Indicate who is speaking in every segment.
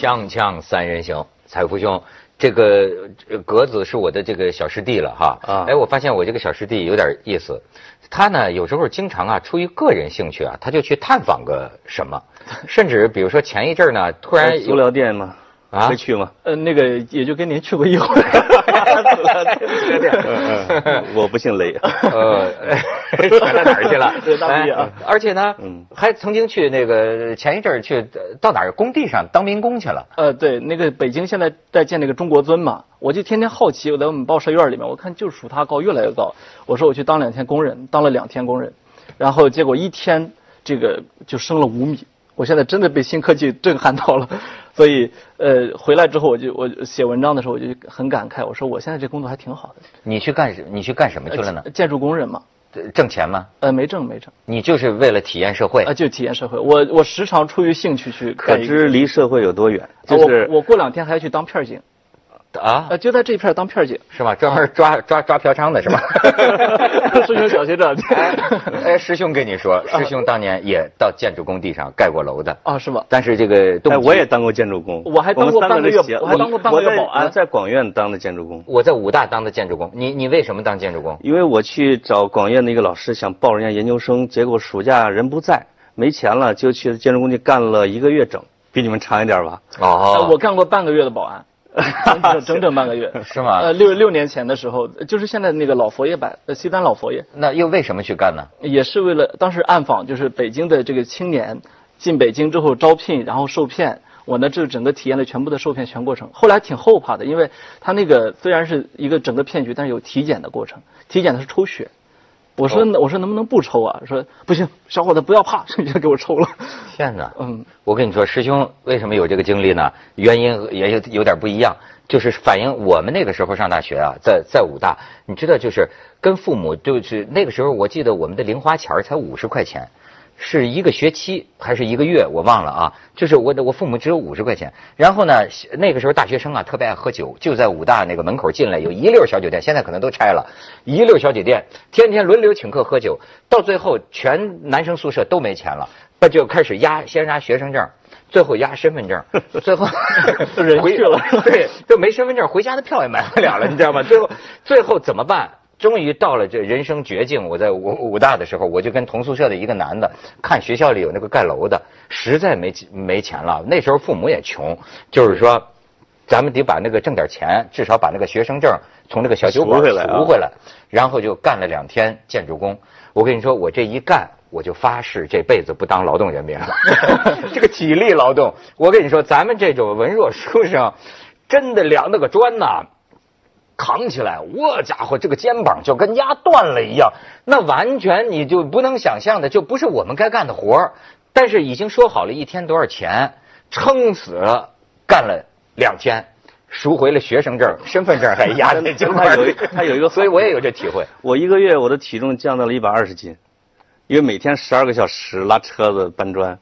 Speaker 1: 锵锵三人行，彩福兄，这个呃格子是我的这个小师弟了哈。
Speaker 2: 啊
Speaker 1: 哎，我发现我这个小师弟有点意思，他呢有时候经常啊出于个人兴趣啊，他就去探访个什么，甚至比如说前一阵儿呢，突然
Speaker 2: 足疗店吗？
Speaker 1: 啊
Speaker 2: 会去吗？
Speaker 3: 呃，那个也就跟您去过一回。
Speaker 2: 我不姓雷。
Speaker 1: 呃，甩到哪儿去了？
Speaker 3: 对大毕业啊
Speaker 1: 哎而且呢，
Speaker 2: 嗯
Speaker 1: 还曾经去那个前一阵儿去呃到哪儿工地上当民工去了。
Speaker 3: 呃，对，那个北京现在在建那个中国尊嘛，我就天天好奇，我在我们报社院里面，我看就数他高，越来越高。我说我去当两天工人，当了两天工人，然后结果一天这个就升了五米。我现在真的被新科技震撼到了，所以呃回来之后我就我写文章的时候我就很感慨，我说我现在这工作还挺好的。
Speaker 1: 你去干什？你去干什么去了呢？
Speaker 3: 建筑工人嘛，
Speaker 1: 挣钱吗？
Speaker 3: 呃没挣没挣，
Speaker 1: 你就是为了体验社会
Speaker 3: 啊、。就体验社会。我我时常出于兴趣去
Speaker 2: 可知离社会有多远？
Speaker 3: 啊
Speaker 2: 就是
Speaker 3: 我我过两天还要去当片儿警，
Speaker 1: 啊，
Speaker 3: 呃，就在这片当片警。
Speaker 1: 是吗？专门抓抓抓嫖娼的是吧？
Speaker 3: 师兄小学长，
Speaker 1: 哎，哎，师兄跟你说，师兄当年也到建筑工地上盖过楼的，
Speaker 3: 啊，是吗？
Speaker 1: 但是这个动
Speaker 2: 哎，我也当过建筑工，
Speaker 3: 我还当过半个月我还当过半个月保安
Speaker 2: 我在广院当的建筑工，
Speaker 1: 我在武大当的建筑工，你你为什么当建筑工？
Speaker 2: 因为我去找广院的一个老师想报人家研究生，结果暑假人不在，没钱了，就去建筑工地干了一个月整，比你们长一点吧？
Speaker 3: 呃
Speaker 1: 哦，
Speaker 3: 我干过半个月的保安，整整整整半个月。
Speaker 1: 是吗
Speaker 3: 呃，六六年前的时候，就是现在那个老佛爷版，呃，西单老佛爷，
Speaker 1: 那又为什么去干呢？
Speaker 3: 也是为了当时暗访，就是北京的这个青年进北京之后招聘，然后受骗。我呢，就整个体验了全部的受骗全过程。后来挺后怕的，因为他那个虽然是一个整个骗局，但是有体检的过程，体检的是抽血。我说、我说能不能不抽啊？说不行，小伙子不要怕，直接给我抽了。
Speaker 1: 天哪！
Speaker 3: 嗯，
Speaker 1: 我跟你说，师兄为什么有这个经历呢？原因也有有点不一样，就是反映我们那个时候上大学啊，在在武大，你知道，就是跟父母就是那个时候，我记得我们的零花钱儿才五十块钱。是一个学期还是一个月，我忘了啊。就是我的我父母只有五十块钱，然后呢，那个时候大学生啊特别爱喝酒，就在武大那个门口进来有一溜小酒店，现在可能都拆了，一溜小酒店，天天轮流请客喝酒，到最后全男生宿舍都没钱了，那就开始压，先压学生证。最后压身份证，最后 回
Speaker 3: 人去了
Speaker 1: 对，就没身份证，回家的票也买不了了，你知道吗？最后最后怎么办？终于到了这人生绝境。我在武武大的时候，我就跟同宿舍的一个男的看学校里有那个盖楼的，实在没没钱了。那时候父母也穷，就是说，咱们得把那个挣点钱，至少把那个学生证从那个小酒馆
Speaker 2: 赎回来啊
Speaker 1: 赎回来。然后就干了两天建筑工。我跟你说，我这一干，我就发誓这辈子不当劳动人民了。这个体力劳动，我跟你说，咱们这种文弱书生，真的量那个砖呐。扛起来，我家伙，这个肩膀就跟压断了一样，那完全你就不能想象的，就不是我们该干的活儿。但是已经说好了一天多少钱，撑死了干了两天，赎回了学生证、身份证，还压在 肩膀。
Speaker 2: 他有一个
Speaker 1: 所以我也有这体会。
Speaker 2: 我一个月我的体重降到了一百二十斤，因为每天十二个小时拉车子搬砖，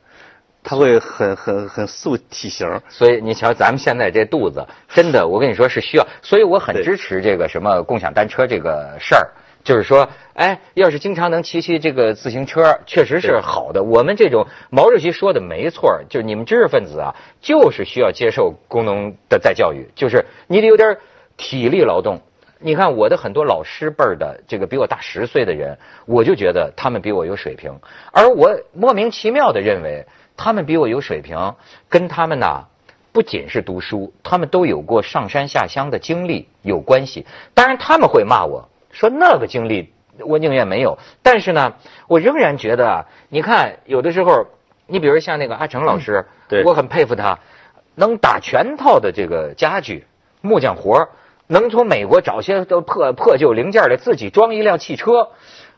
Speaker 2: 他会很很很塑体型。
Speaker 1: 所以你瞧，咱们现在这肚子，真的，我跟你说是需要，所以我很支持这个什么共享单车这个事儿。就是说，哎，要是经常能骑骑这个自行车，确实是好的。我们这种毛主席说的没错，就是你们知识分子啊，就是需要接受工农的再教育，就是你得有点体力劳动。你看我的很多老师辈儿的，这个比我大十岁的人，我就觉得他们比我有水平，而我莫名其妙的认为他们比我有水平，跟他们呐不仅是读书，他们都有过上山下乡的经历有关系。当然他们会骂我说那个经历我宁愿没有，但是呢，我仍然觉得啊，你看有的时候，你比如像那个阿成老师，
Speaker 2: 对
Speaker 1: 我很佩服他，能打全套的这个家具木匠活儿能从美国找些都破破旧零件来自己装一辆汽车，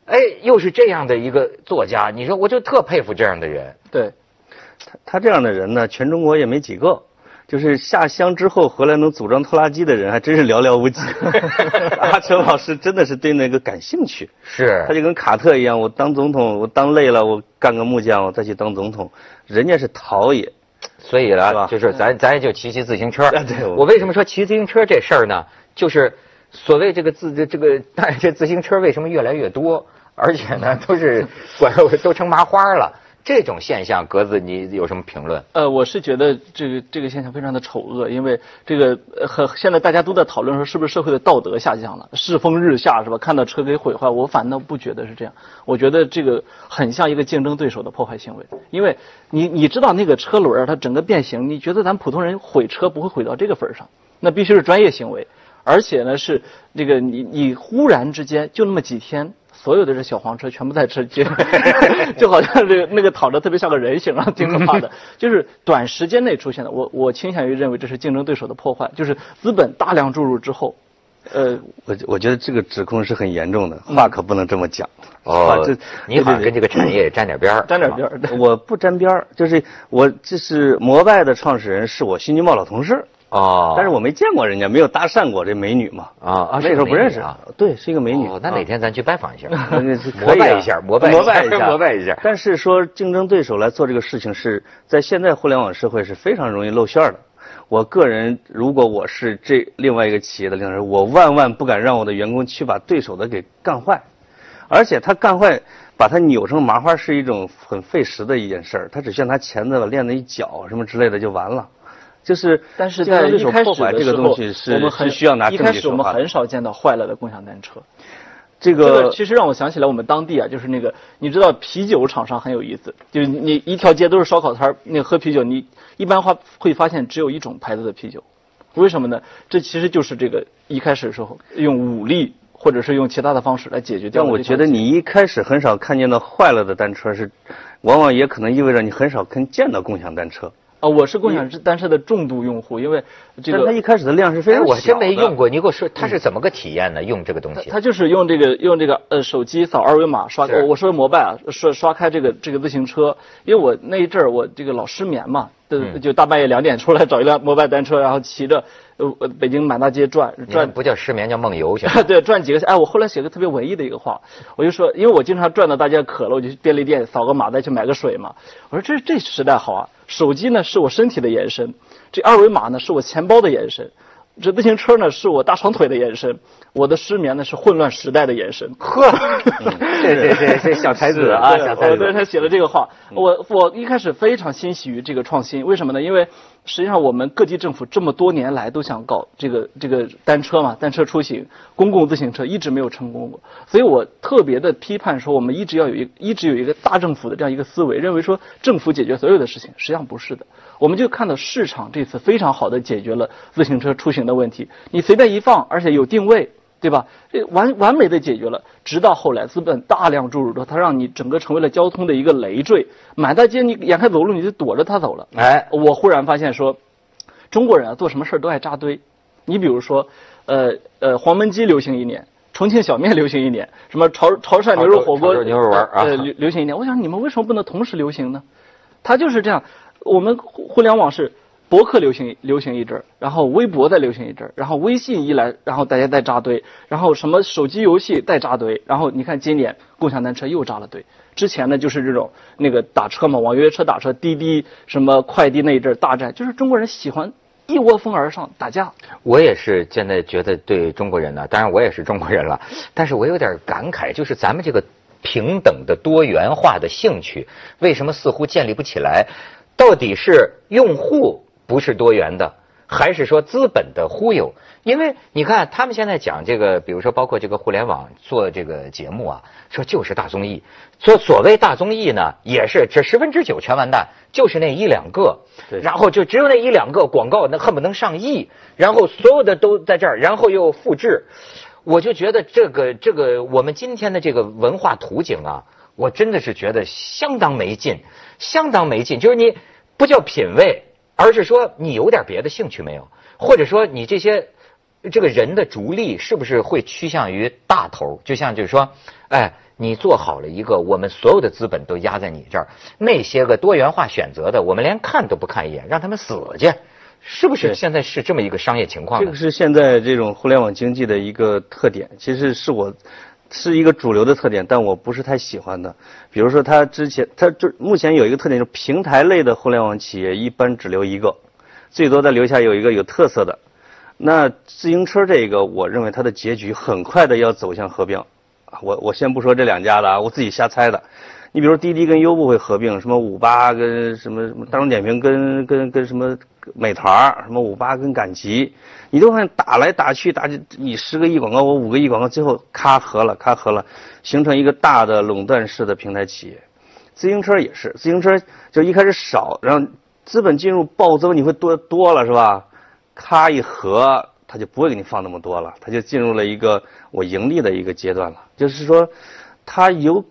Speaker 1: 哎，又是这样的一个作家，你说我就特佩服这样的人。
Speaker 3: 对，
Speaker 2: 他他这样的人呢，全中国也没几个。就是下乡之后回来能组装拖拉机的人，还真是寥寥无几。阿成老师真的是对那个感兴趣，
Speaker 1: 是
Speaker 2: 他就跟卡特一样，我当总统，我当累了，我干个木匠，我再去当总统。人家是陶冶，
Speaker 1: 所以
Speaker 2: 是
Speaker 1: 呢，就是咱咱也就骑骑自行车。
Speaker 2: 啊对我
Speaker 1: 我为什么说骑自行车这事儿呢？就是所谓这个自这这个，但这自行车为什么越来越多，而且呢都是 管都成麻花了。这种现象，格子你有什么评论？
Speaker 3: 呃，我是觉得这个这个现象非常的丑恶，因为这个和现在大家都在讨论说是不是社会的道德下降了，世风日下是吧？看到车给毁坏，我反倒不觉得是这样，我觉得这个很像一个竞争对手的破坏行为，因为你你知道那个车轮儿它整个变形，你觉得咱普通人毁车不会毁到这个份儿上，那必须是专业行为，而且呢是这个你你忽然之间就那么几天。所有的这小黄车全部在吃，就 就好像这个那个躺着特别像个人形啊，挺可怕的。就是短时间内出现的，我我倾向于认为这是竞争对手的破坏，就是资本大量注入之后，呃，
Speaker 2: 我我觉得这个指控是很严重的，话可不能这么讲。
Speaker 1: 哦，
Speaker 2: 这
Speaker 1: 你好像跟这个产业 沾点边儿，
Speaker 3: 沾点边儿。
Speaker 2: 我不沾边儿，就是我这是摩拜的创始人，是我新京报老同事。
Speaker 1: 哦，
Speaker 2: 但是我没见过人家，没有搭讪过这美女嘛。
Speaker 1: 啊啊，
Speaker 2: 那时候不认识
Speaker 1: 啊。
Speaker 2: 对，是一个美女。
Speaker 1: 哦，那哪天咱去拜访一下，
Speaker 2: 膜
Speaker 1: 拜一下，膜拜
Speaker 2: 膜拜一下，
Speaker 1: 膜拜一下。
Speaker 2: 但是说竞争对手来做这个事情，是在现在互联网社会是非常容易露馅的。我个人，如果我是这另外一个企业的领导人，我万万不敢让我的员工去把对手的给干坏。而且他干坏，把他扭成麻花是一种很费时的一件事儿。他只需要拿钳子把链子一绞什么之类的就完了。就是，
Speaker 3: 但是在一开始
Speaker 2: 这个东西是，
Speaker 3: 我们很
Speaker 2: 需要拿
Speaker 3: 一开始我们很少见到坏了的共享单车。
Speaker 2: 这
Speaker 3: 个其实让我想起来我们当地啊，就是那个你知道啤酒厂商很有意思，就是你一条街都是烧烤摊儿，那喝啤酒，你一般话会发现只有一种牌子的啤酒，为什么呢？这其实就是这个一开始的时候用武力或者是用其他的方式来解决掉。
Speaker 2: 但我觉得你一开始很少看见到坏了的单车，是往往也可能意味着你很少看见到共享单车。
Speaker 3: 啊，我是共享单车的重度用户，因为这个
Speaker 2: 它一开始的量是非常小。
Speaker 1: 我真没用过，你给我说它是怎么个体验呢？用这个东西？
Speaker 3: 它就是用这个用这个呃手机扫二维码刷。我我说摩拜啊，刷刷开这个这个自行车，因为我那一阵儿我这个老失眠嘛，就就大半夜两点出来找一辆摩拜单车，然后骑着呃北京满大街转转。
Speaker 1: 不叫失眠，叫梦游去。
Speaker 3: 对，转几个哎，我后来写个特别文艺的一个话，我就说，因为我经常转到大街渴了，我就去便利店扫个码再去买个水嘛。我说这这时代好啊。手机呢是我身体的延伸，这二维码呢是我钱包的延伸，这自行车呢是我大长腿的延伸，我的失眠呢是混乱时代的延伸。
Speaker 1: 呵，这 这这这小才子啊，小才子。
Speaker 3: 对他写了这个话，我我一开始非常欣喜于这个创新，为什么呢？因为。实际上，我们各级政府这么多年来都想搞这个这个单车嘛，单车出行、公共自行车一直没有成功过。所以我特别的批判说，我们一直要有一一直有一个大政府的这样一个思维，认为说政府解决所有的事情，实际上不是的。我们就看到市场这次非常好的解决了自行车出行的问题，你随便一放，而且有定位。对吧？这完完美的解决了，直到后来资本大量注入它让你整个成为了交通的一个累赘，满大街你眼看走路你就躲着它走了。哎，我忽然发现说，中国人啊做什么事儿都爱扎堆。你比如说，呃呃，黄焖鸡流行一年，重庆小面流行一年，什么潮潮汕牛肉火锅
Speaker 1: 牛肉丸啊，
Speaker 3: 流流行一年。我想你们为什么不能同时流行呢？它就是这样，我们互联网是。博客流行流行一阵儿，然后微博再流行一阵儿，然后微信一来，然后大家再扎堆，然后什么手机游戏再扎堆，然后你看今年共享单车又扎了堆。之前呢就是这种那个打车嘛，网约车打车，滴滴什么快递那一阵大战，就是中国人喜欢一窝蜂而上打架。
Speaker 1: 我也是现在觉得对中国人呢，当然我也是中国人了，但是我有点感慨，就是咱们这个平等的多元化的兴趣，为什么似乎建立不起来？到底是用户？不是多元的，还是说资本的忽悠？因为你看，他们现在讲这个，比如说包括这个互联网做这个节目啊，说就是大综艺。说所谓大综艺呢，也是这十分之九全完蛋，就是那一两个，然后就只有那一两个广告，那恨不能上亿，然后所有的都在这儿，然后又复制。我就觉得这个这个我们今天的这个文化图景啊，我真的是觉得相当没劲，相当没劲。就是你不叫品味。而是说你有点别的兴趣没有，或者说你这些这个人的逐利是不是会趋向于大头？就像就是说，哎，你做好了一个，我们所有的资本都压在你这儿，那些个多元化选择的，我们连看都不看一眼，让他们死去，是不是？现在是这么一个商业情况。
Speaker 2: 这个是现在这种互联网经济的一个特点，其实是我。是一个主流的特点，但我不是太喜欢的。比如说，它之前，它就目前有一个特点，就是平台类的互联网企业一般只留一个，最多再留下有一个有特色的。那自行车这个，我认为它的结局很快的要走向合标，我我先不说这两家的啊，我自己瞎猜的。你比如滴滴跟优步会合并，什么五八跟什么什么大众点评跟跟跟什么美团儿，什么五八跟赶集，你都看打来打去打，你十个亿广告，我五个亿广告，最后咔合了，咔合了，形成一个大的垄断式的平台企业。自行车也是，自行车就一开始少，然后资本进入暴增，你会多多了是吧？咔一合，他就不会给你放那么多了，他就进入了一个我盈利的一个阶段了。就是说，它有。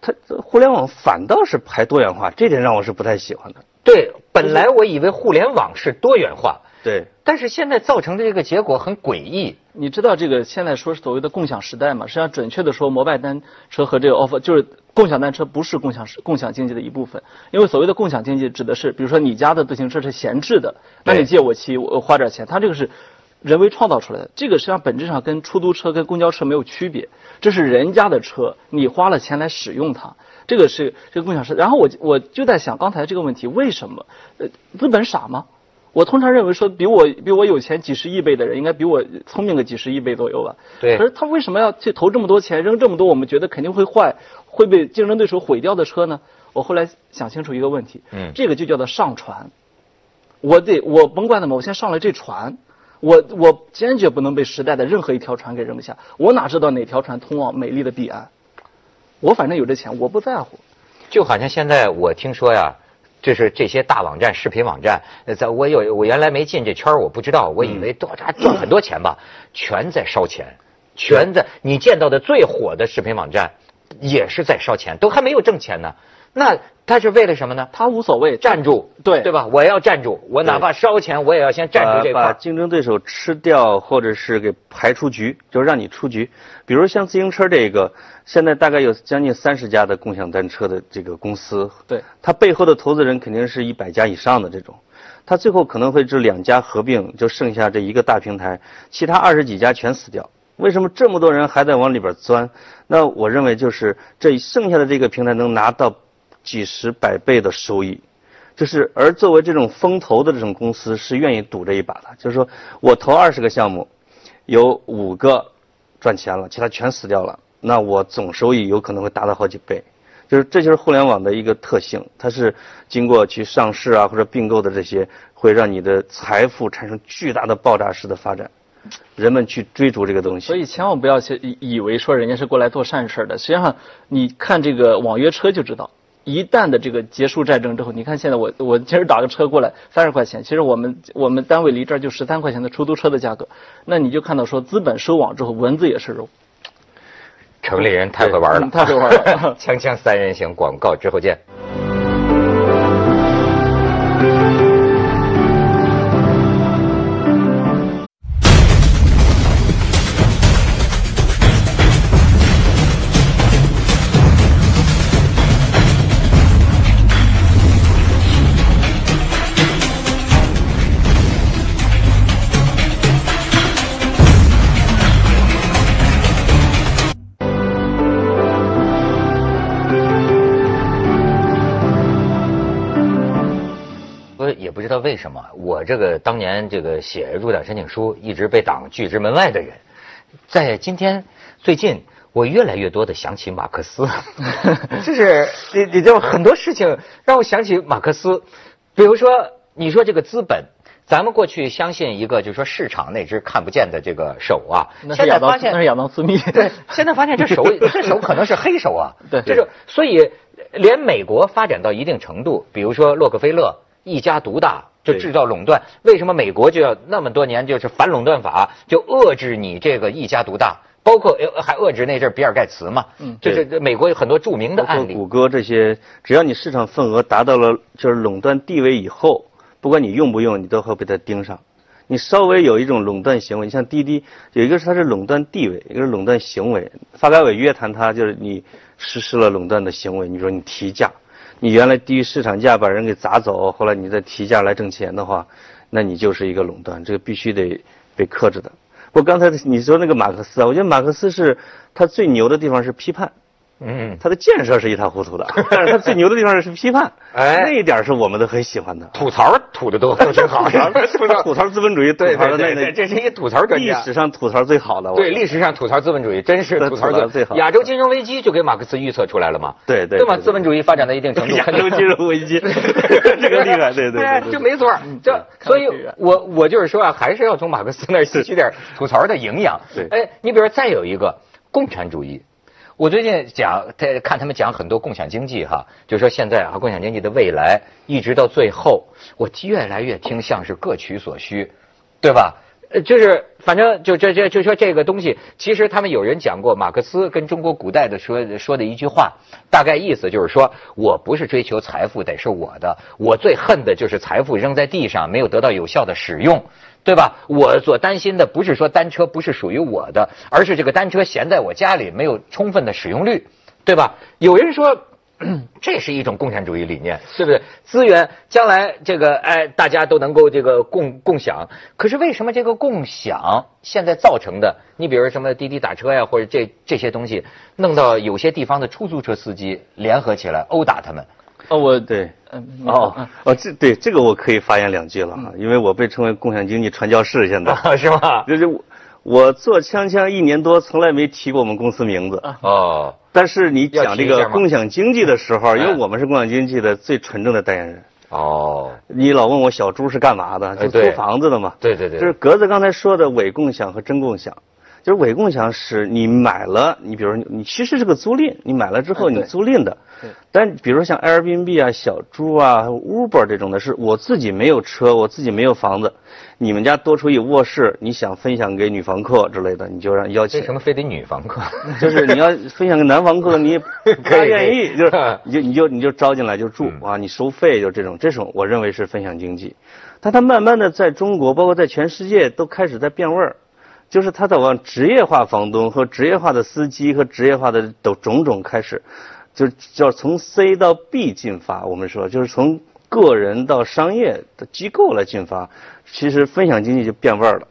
Speaker 2: 它互联网反倒是排多元化，这点让我是不太喜欢的。
Speaker 1: 对，本来我以为互联网是多元化，
Speaker 2: 对，
Speaker 1: 但是现在造成的这个结果很诡异。
Speaker 3: 你知道这个现在说所谓的共享时代嘛？实际上准确的说，摩拜单车和这个 offer 就是共享单车不是共享共享经济的一部分。因为所谓的共享经济指的是，比如说你家的自行车是闲置的，那你借我骑，我花点钱，它这个是。人为创造出来的，这个实际上本质上跟出租车、跟公交车没有区别，这是人家的车，你花了钱来使用它，这个是这个共享车。然后我我就在想刚才这个问题，为什么？呃，资本傻吗？我通常认为说，比我比我有钱几十亿倍的人，应该比我聪明个几十亿倍左右吧。
Speaker 1: 对。
Speaker 3: 可是他为什么要去投这么多钱，扔这么多我们觉得肯定会坏、会被竞争对手毁掉的车呢？我后来想清楚一个问题，
Speaker 1: 嗯，
Speaker 3: 这个就叫做上船。我得我甭管怎么，我先上了这船。我我坚决不能被时代的任何一条船给扔下。我哪知道哪条船通往美丽的彼岸？我反正有这钱，我不在乎。
Speaker 1: 就好像现在我听说呀，就是这些大网站、视频网站，在我有我原来没进这圈我不知道，我以为都赚赚很多钱吧，全在烧钱，全在你见到的最火的视频网站也是在烧钱，都还没有挣钱呢。那他是为了什么呢？
Speaker 3: 他无所谓，
Speaker 1: 站住，
Speaker 3: 对
Speaker 1: 对吧？我要站住，我哪怕烧钱，我也要先站住这块。
Speaker 2: 把竞争对手吃掉，或者是给排出局，就让你出局。比如像自行车这个，现在大概有将近三十家的共享单车的这个公司，
Speaker 3: 对，
Speaker 2: 它背后的投资人肯定是一百家以上的这种，它最后可能会这两家合并，就剩下这一个大平台，其他二十几家全死掉。为什么这么多人还在往里边钻？那我认为就是这剩下的这个平台能拿到。几十百倍的收益，就是而作为这种风投的这种公司是愿意赌这一把的。就是说我投二十个项目，有五个赚钱了，其他全死掉了，那我总收益有可能会达到好几倍。就是这就是互联网的一个特性，它是经过去上市啊或者并购的这些，会让你的财富产生巨大的爆炸式的发展，人们去追逐这个东西。
Speaker 3: 所以千万不要去以以为说人家是过来做善事的，实际上你看这个网约车就知道。一旦的这个结束战争之后，你看现在我我今儿打个车过来三十块钱，其实我们我们单位离这儿就十三块钱的出租车的价格，那你就看到说资本收网之后，蚊子也是肉。
Speaker 1: 城里人太会玩了，
Speaker 3: 太会玩了。
Speaker 1: 锵锵三人行，广告之后见。我这个当年这个写入党申请书一直被党拒之门外的人，在今天最近我越来越多的想起马克思，就是你你知道很多事情让我想起马克思，比如说你说这个资本，咱们过去相信一个就是说市场那只看不见的这个手啊，现在发现
Speaker 3: 那是亚当斯密，
Speaker 1: 对，现在发现这手 这手可能是黑手啊，
Speaker 3: 对，
Speaker 1: 就是所以连美国发展到一定程度，比如说洛克菲勒。一家独大就制造垄断，为什么美国就要那么多年就是反垄断法，就遏制你这个一家独大，包括还遏制那阵比尔盖茨嘛，嗯，就是美国有很多著名的案例。
Speaker 2: 谷歌这些，只要你市场份额达到了就是垄断地位以后，不管你用不用，你都会被它盯上。你稍微有一种垄断行为，你像滴滴，有一个是它是垄断地位，一个是垄断行为。发改委约谈它，就是你实施了垄断的行为，你说你提价。你原来低于市场价把人给砸走，后来你再提价来挣钱的话，那你就是一个垄断，这个必须得被克制的。不过刚才你说那个马克思啊，我觉得马克思是他最牛的地方是批判，
Speaker 1: 嗯，
Speaker 2: 它的建设是一塌糊涂的，但是它最牛的地方是批判，
Speaker 1: 哎
Speaker 2: 那一点是我们都很喜欢的。
Speaker 1: 吐槽吐的都都挺好，吐槽
Speaker 2: 吐槽资本主义，吐
Speaker 1: 对对对对，这是一吐槽专家历。
Speaker 2: 史上吐槽最好的。
Speaker 1: 对历史上吐槽资本主义，真是吐槽
Speaker 2: 的最好
Speaker 1: 亚洲金融危机就给马克思预测出来了嘛？对吗？
Speaker 2: 对对吧
Speaker 1: 资本主义发展到一定程度，
Speaker 2: 亚洲金融危机，这个厉害，对对
Speaker 1: 哎
Speaker 2: 对，对
Speaker 1: 就没错儿。这所以我我就是说啊，还是要从马克思那儿吸取点吐槽的营养。
Speaker 2: 对
Speaker 1: 哎，你比如说再有一个共产主义。我最近讲，在看他们讲很多共享经济哈，就说现在啊，共享经济的未来，一直到最后，我越来越听像是各取所需，对吧？呃，就是反正就这这就说这个东西，其实他们有人讲过马克思跟中国古代的说说的一句话，大概意思就是说我不是追求财富得是我的，我最恨的就是财富扔在地上没有得到有效的使用。对吧？我所担心的不是说单车不是属于我的，而是这个单车闲在我家里没有充分的使用率，对吧？有人说。这是一种共产主义理念，对不对？资源将来这个哎，大家都能够这个共共享。可是为什么这个共享现在造成的？你比如什么滴滴打车呀，或者这这些东西，弄到有些地方的出租车司机联合起来殴打他们。
Speaker 3: 哦，我
Speaker 2: 对。
Speaker 3: 嗯
Speaker 2: 哦哦，这对这个我可以发言两句了啊，因为我被称为共享经济传教士，现在
Speaker 1: 是吗？
Speaker 2: 就是我我做锵锵一年多，从来没提过我们公司名字。
Speaker 1: 哦，
Speaker 2: 但是你讲这个共享经济的时候，因为
Speaker 1: 哎
Speaker 2: 我们是共享经济的最纯正的代言人。
Speaker 1: 哦，
Speaker 2: 你老问我小猪是干嘛的？就租房子的嘛。
Speaker 1: 对对对。
Speaker 2: 就是格子刚才说的伪共享和真共享。就是伪共享是你买了，你比如说你其实是个租赁，你买了之后你租赁的。
Speaker 3: 对。
Speaker 2: 但比如说像 Airbnb 啊、小猪啊、Uber 这种的，是我自己没有车，我自己没有房子，你们家多出一卧室，你想分享给女房客之类的，你就让邀请。
Speaker 1: 为什么非得女房客？
Speaker 2: 就是你要分享给男房客，你也 不大愿意，就是你就你就你就招进来就住啊，你收费就这种，这种我认为是分享经济。但它慢慢的在中国，包括在全世界都开始在变味儿。就是他在往职业化房东和职业化的司机和职业化的都种种开始，就叫从 C 到 B 进发。我们说就是从个人到商业的机构来进发，其实分享经济就变味儿了。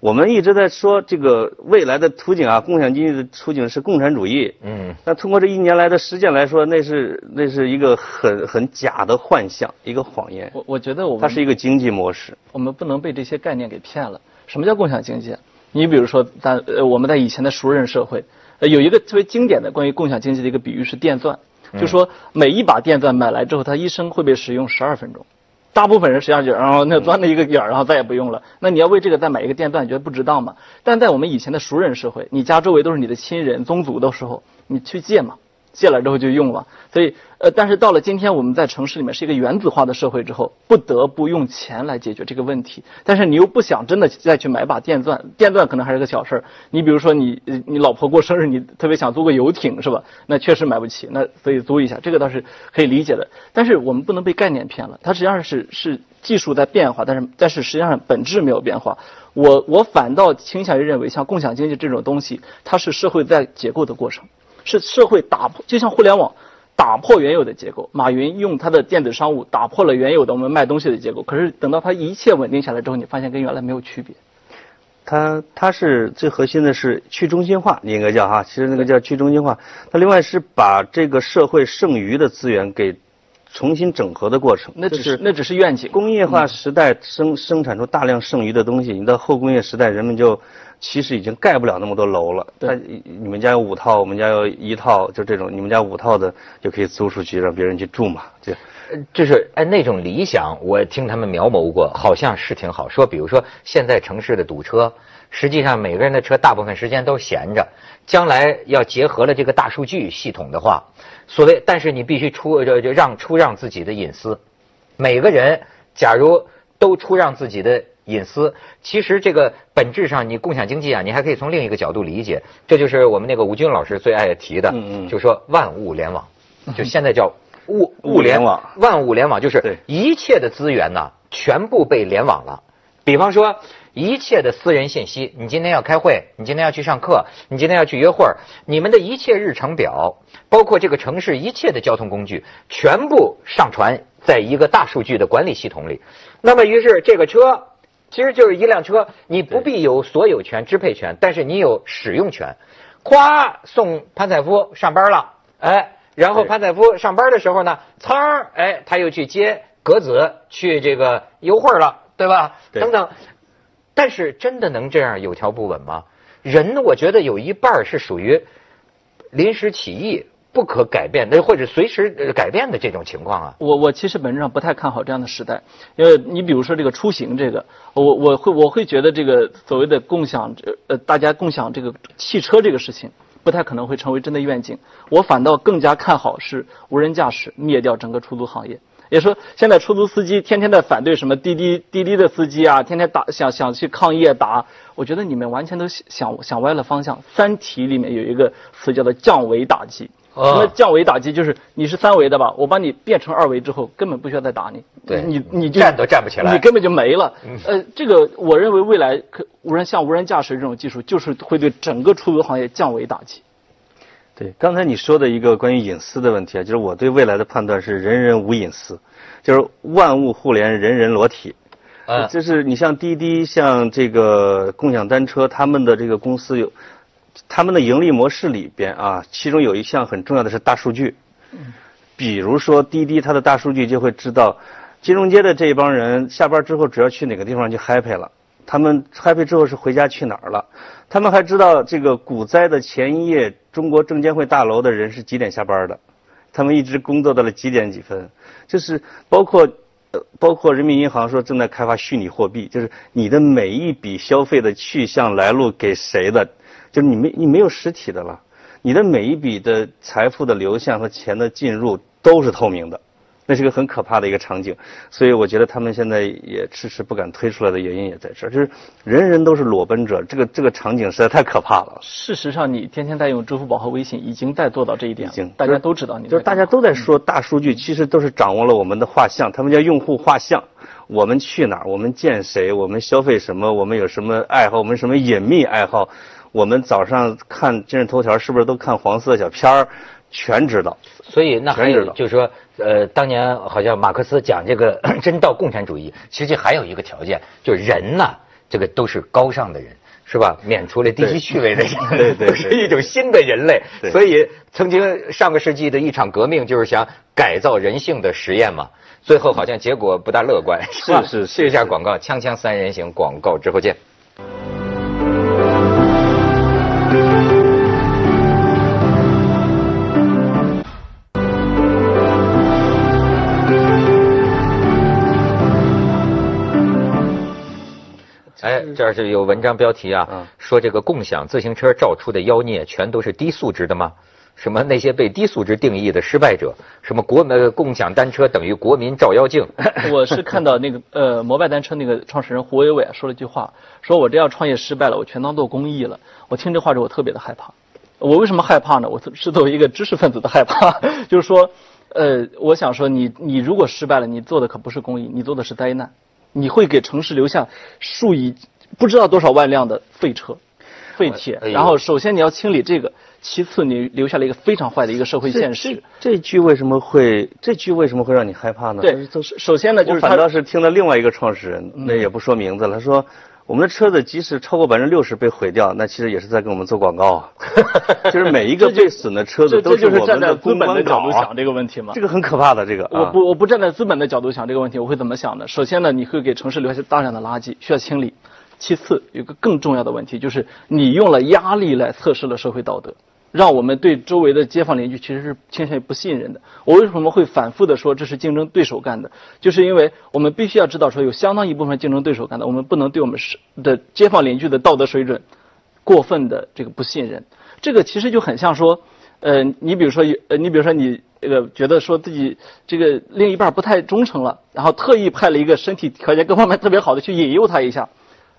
Speaker 2: 我们一直在说这个未来的图景啊，共享经济的图景是共产主义。
Speaker 1: 嗯。
Speaker 2: 那通过这一年来的实践来说，那是那是一个很很假的幻象，一个谎言。
Speaker 3: 我我觉得我们
Speaker 2: 它是一个经济模式。
Speaker 3: 我们不能被这些概念给骗了。什么叫共享经济？你比如说，在呃我们在以前的熟人社会，呃有一个特别经典的关于共享经济的一个比喻是电钻，就说每一把电钻买来之后，它一生会被使用十二分钟。大部分人实际上就然后那钻了一个眼儿，然后再也不用了。那你要为这个再买一个电钻，你觉得不值当吗？但在我们以前的熟人社会，你家周围都是你的亲人宗族的时候，你去借嘛，借了之后就用了。所以呃，但是到了今天我们在城市里面是一个原子化的社会之后，不得不用钱来解决这个问题。但是你又不想真的再去买把电钻，电钻可能还是个小事儿。你比如说你你老婆过生日，你特别想租个游艇是吧？那确实买不起，那所以租一下，这个倒是可以理解的。但是我们不能被概念骗了，它实际上是是技术在变化，但是但是实际上本质没有变化。我我反倒倾向于认为，像共享经济这种东西，它是社会在结构的过程，是社会打破，就像互联网。打破原有的结构，马云用他的电子商务打破了原有的我们卖东西的结构。可是等到他一切稳定下来之后，你发现跟原来没有区别。
Speaker 2: 它它是最核心的是去中心化，你应该叫哈，其实那个叫去中心化。它另外是把这个社会剩余的资源给重新整合的过程。
Speaker 3: 那只是那只是愿景。
Speaker 2: 工业化时代生生产出大量剩余的东西，你到后工业时代，人们就其实已经盖不了那么多楼了。
Speaker 3: 对，
Speaker 2: 你们家有五套，我们家有一套，就这种，你们家五套的就可以租出去让别人去住嘛，就。
Speaker 1: 就是哎，那种理想，我听他们描摹过，好像是挺好。说，比如说现在城市的堵车，实际上每个人的车大部分时间都闲着。将来要结合了这个大数据系统的话，所谓，但是你必须出就就让出让自己的隐私。每个人假如都出让自己的隐私，其实这个本质上，你共享经济啊，你还可以从另一个角度理解。这就是我们那个吴军老师最爱提的，
Speaker 2: 嗯嗯，
Speaker 1: 就说 万物联网，就现在叫。物
Speaker 2: 物联网，
Speaker 1: 万物联网就是一切的资源呢，全部被联网了。比方说，一切的私人信息，你今天要开会，你今天要去上课，你今天要去约会，你们的一切日程表，包括这个城市一切的交通工具，全部上传在一个大数据的管理系统里。那么，于是这个车其实就是一辆车，你不必有所有权、支配权，但是你有使用权。夸送潘采夫上班了。哎，然后潘采夫上班的时候呢，噌，哎，他又去接格子去这个油会了，对吧？
Speaker 2: 对
Speaker 1: 等等。但是真的能这样有条不紊吗？人，我觉得有一半是属于临时起意、不可改变的，或者随时改变的这种情况啊。
Speaker 3: 我我其实本质上不太看好这样的时代，因为你比如说这个出行这个，我我会我会觉得这个所谓的共享呃大家共享这个汽车这个事情，不太可能会成为真的愿景。我反倒更加看好是无人驾驶灭掉整个出租行业。也说现在出租司机天天在反对什么滴滴滴滴的司机啊，天天打想想去抗议打，我觉得你们完全都想想歪了方向。《三体》里面有一个词叫做降维打击。
Speaker 1: 哦
Speaker 3: 什么降维打击？就是你是三维的吧，我把你变成二维之后，根本不需要再打你。
Speaker 1: 对
Speaker 3: 你你就
Speaker 1: 站都站不起来嗯
Speaker 3: 你根本就没了。呃，这个我认为未来可无人像无人驾驶这种技术，就是会对整个出租行业降维打击。
Speaker 2: 对，刚才你说的一个关于隐私的问题啊，就是我对未来的判断是人人无隐私，就是万物互联，人人裸体。
Speaker 1: 嗯
Speaker 2: 就是你像滴滴，像这个共享单车，他们的这个公司有，他们的盈利模式里边啊，其中有一项很重要的是大数据。比如说滴滴，它的大数据就会知道，金融街的这一帮人下班之后主要去哪个地方去 happy 了，他们 happy 之后是回家去哪儿了，他们还知道这个股灾的前一夜，中国证监会大楼的人是几点下班的，他们一直工作到了几点几分，就是包括。呃，包括人民银行说正在开发虚拟货币，就是你的每一笔消费的去向来路给谁的，就是你没你没有实体的了，你的每一笔的财富的流向和钱的进入都是透明的，那是个很可怕的一个场景。所以我觉得他们现在也迟迟不敢推出来的原因也在这儿，就是人人都是裸奔者，这个这个场景实在太可怕了。
Speaker 3: 事实上，你天天在用支付宝和微信，已经在做到这一点了。
Speaker 2: 已经
Speaker 3: 大家都知道你
Speaker 2: 就是大家都在说大数据，其实都是掌握了我们的画像，他们叫用户画像。我们去哪儿，我们见谁，我们消费什么，我们有什么爱好，我们什么隐秘爱好，我们早上看今日头条是不是都看黄色小片儿，全知道。
Speaker 1: 所以那还有就是说，呃，当年好像马克思讲这个 真到共产主义，其实还有一个条件，就是人呐，这个都是高尚的人。是吧？免除了低级趣味的人，
Speaker 2: 对对对
Speaker 1: 是一种新的人类。
Speaker 2: 对
Speaker 1: 所以，曾经上个世纪的一场革命，就是想改造人性的实验嘛。最后好像结果不大乐观，是吧？
Speaker 2: 是是
Speaker 1: 谢一下广告，锵锵三人行，广告之后见。儿是有文章标题啊，
Speaker 2: 嗯
Speaker 1: 说这个共享自行车造出的妖孽全都是低素质的吗？什么那些被低素质定义的失败者？什么国呃共享单车等于国民照妖镜？
Speaker 3: 我是看到那个呃摩拜单车那个创始人胡伟伟啊说了一句话，说我这要创业失败了，我全当做公益了。我听这话之后我特别的害怕。我为什么害怕呢？我是作为一个知识分子的害怕，就是说，呃，我想说你你如果失败了，你做的可不是公益，你做的是灾难，你会给城市留下数以不知道多少万辆的废车、废铁
Speaker 1: 哎。
Speaker 3: 然后首先你要清理这个，其次你留下了一个非常坏的一个社会现实。
Speaker 2: 这这句为什么会这句为什么会让你害怕呢？
Speaker 3: 对，首首先呢，就是
Speaker 2: 反倒是听了另外一个创始人，那也不说名字了，他说我们的车子即使超过百分之六十被毁掉，那其实也是在给我们做广告啊。就是每一个被损的车子
Speaker 3: 这就是站在资本的角度想。这个问题嘛。
Speaker 2: 这个很可怕的，这个啊
Speaker 3: 我不我不站在资本的角度想这个问题，我会怎么想呢？首先呢，你会给城市留下大量的垃圾，需要清理。其次，有个更重要的问题，就是你用了压力来测试了社会道德，让我们对周围的街坊邻居其实是倾向于不信任的。我为什么会反复的说这是竞争对手干的？就是因为我们必须要知道说有相当一部分竞争对手干的，我们不能对我们是的街坊邻居的道德水准过分的这个不信任。这个其实就很像说，呃，你比如说，呃，你比如说你这个觉得说自己这个另一半不太忠诚了，然后特意派了一个身体条件各方面特别好的去引诱他一下，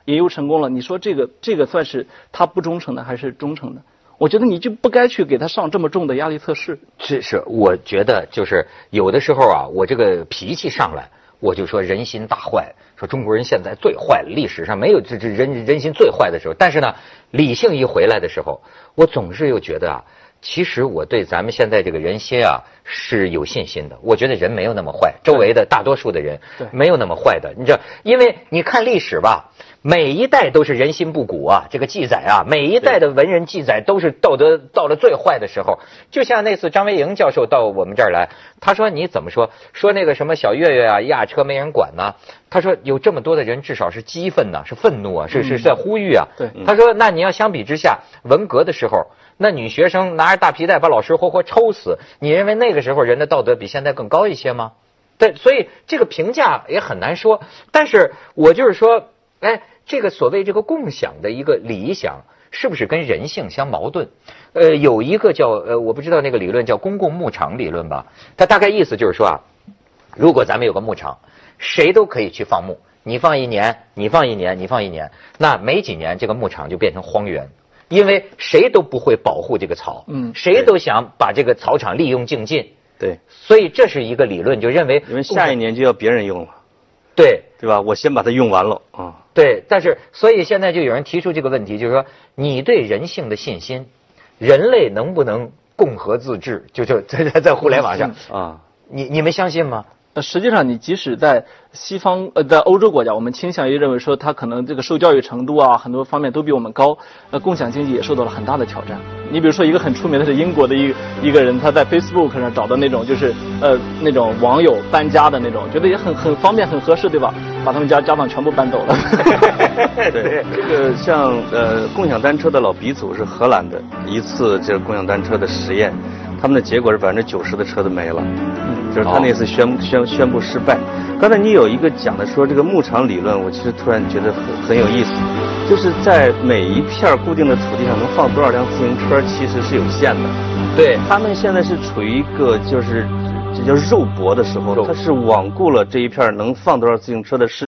Speaker 3: 引诱成功了。你说这个这个算是他不忠诚的还是忠诚的？我觉得你就不该去给他上这么重的压力测试。
Speaker 1: 这是我觉得就是有的时候啊，我这个脾气上来，我就说人心大坏，说中国人现在最坏，历史上没有这这人人心最坏的时候。但是呢，理性一回来的时候，我总是又觉得啊，其实我对咱们现在这个人心啊是有信心的。我觉得人没有那么坏，周围的大多数的人没有那么坏的。你知道，因为你看历史吧，每一代都是人心不古啊，这个记载啊，每一代的文人记载都是道德到了最坏的时候。就像那次张维迎教授到我们这儿来，他说你怎么说？说那个什么小岳岳啊，压车没人管呢？他说有这么多的人，至少是激愤呐，是愤怒啊，是是在呼吁啊。
Speaker 3: 对
Speaker 1: 他说那你要相比之下，文革的时候，那女学生拿着大皮带把老师活活抽死，你认为那个时候人的道德比现在更高一些吗？对，所以这个评价也很难说。但是我就是说，哎，这个所谓这个共享的一个理想，是不是跟人性相矛盾？呃，有一个叫呃，我不知道那个理论叫公共牧场理论吧？它大概意思就是说啊，如果咱们有个牧场，谁都可以去放牧，你放一年，你放一年，你放一年，那没几年这个牧场就变成荒原。因为谁都不会保护这个草，
Speaker 3: 嗯
Speaker 1: 谁都想把这个草场利用尽尽，
Speaker 2: 对，
Speaker 1: 所以这是一个理论，就认为
Speaker 2: 因为下一年就要别人用了，
Speaker 1: 对
Speaker 2: 对吧？我先把它用完了啊。
Speaker 1: 对，但是所以现在就有人提出这个问题，就是说你对人性的信心，人类能不能共和自治？就就在在在互联网上，
Speaker 2: 啊，
Speaker 1: 你你们相信吗？
Speaker 3: 呃，实际上，你即使在西方，呃，在欧洲国家，我们倾向于认为说，它可能这个受教育程度啊，很多方面都比我们高。呃，共享经济也受到了很大的挑战。你比如说，一个很出名的是英国的一一个人，他在 Facebook 上找到那种就是呃那种网友搬家的那种，觉得也很很方便很合适，对吧？把他们家家当全部搬走了。
Speaker 2: 对，这个像呃共享单车的老鼻祖是荷兰的一次这个共享单车的实验，他们的结果是百分之九十的车都没了，就是他那次宣宣宣布失败。刚才你有一个讲的说这个牧场理论，我其实突然觉得很很有意思，就是在每一片固定的土地上能放多少辆自行车其实是有限的。
Speaker 1: 对，
Speaker 2: 他们现在是处于一个就是这叫肉搏的时候，他是罔顾了这一片能放多少自行车的市